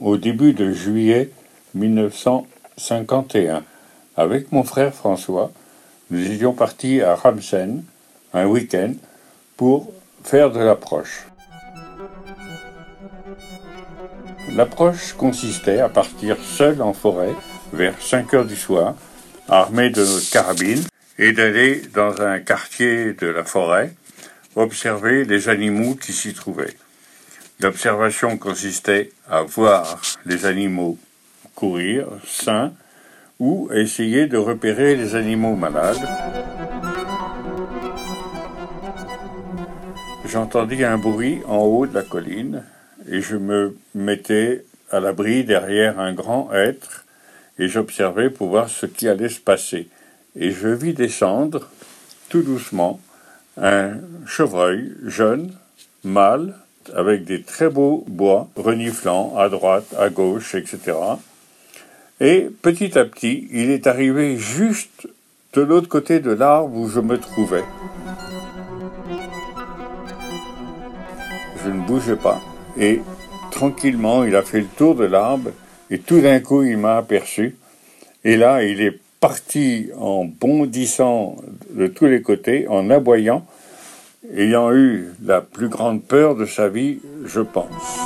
au début de juillet 1951. Avec mon frère François, nous étions partis à Ramsen un week-end pour faire de l'approche. L'approche consistait à partir seul en forêt vers 5 heures du soir, armé de notre carabine, et d'aller dans un quartier de la forêt observer les animaux qui s'y trouvaient. L'observation consistait à voir les animaux courir sains ou essayer de repérer les animaux malades. J'entendis un bruit en haut de la colline et je me mettais à l'abri derrière un grand être et j'observais pour voir ce qui allait se passer. Et je vis descendre, tout doucement, un chevreuil jeune, mâle, avec des très beaux bois reniflants à droite, à gauche, etc. Et petit à petit, il est arrivé juste de l'autre côté de l'arbre où je me trouvais. Je ne bougeais pas. Et tranquillement, il a fait le tour de l'arbre et tout d'un coup, il m'a aperçu. Et là, il est parti en bondissant de tous les côtés, en aboyant, ayant eu la plus grande peur de sa vie, je pense.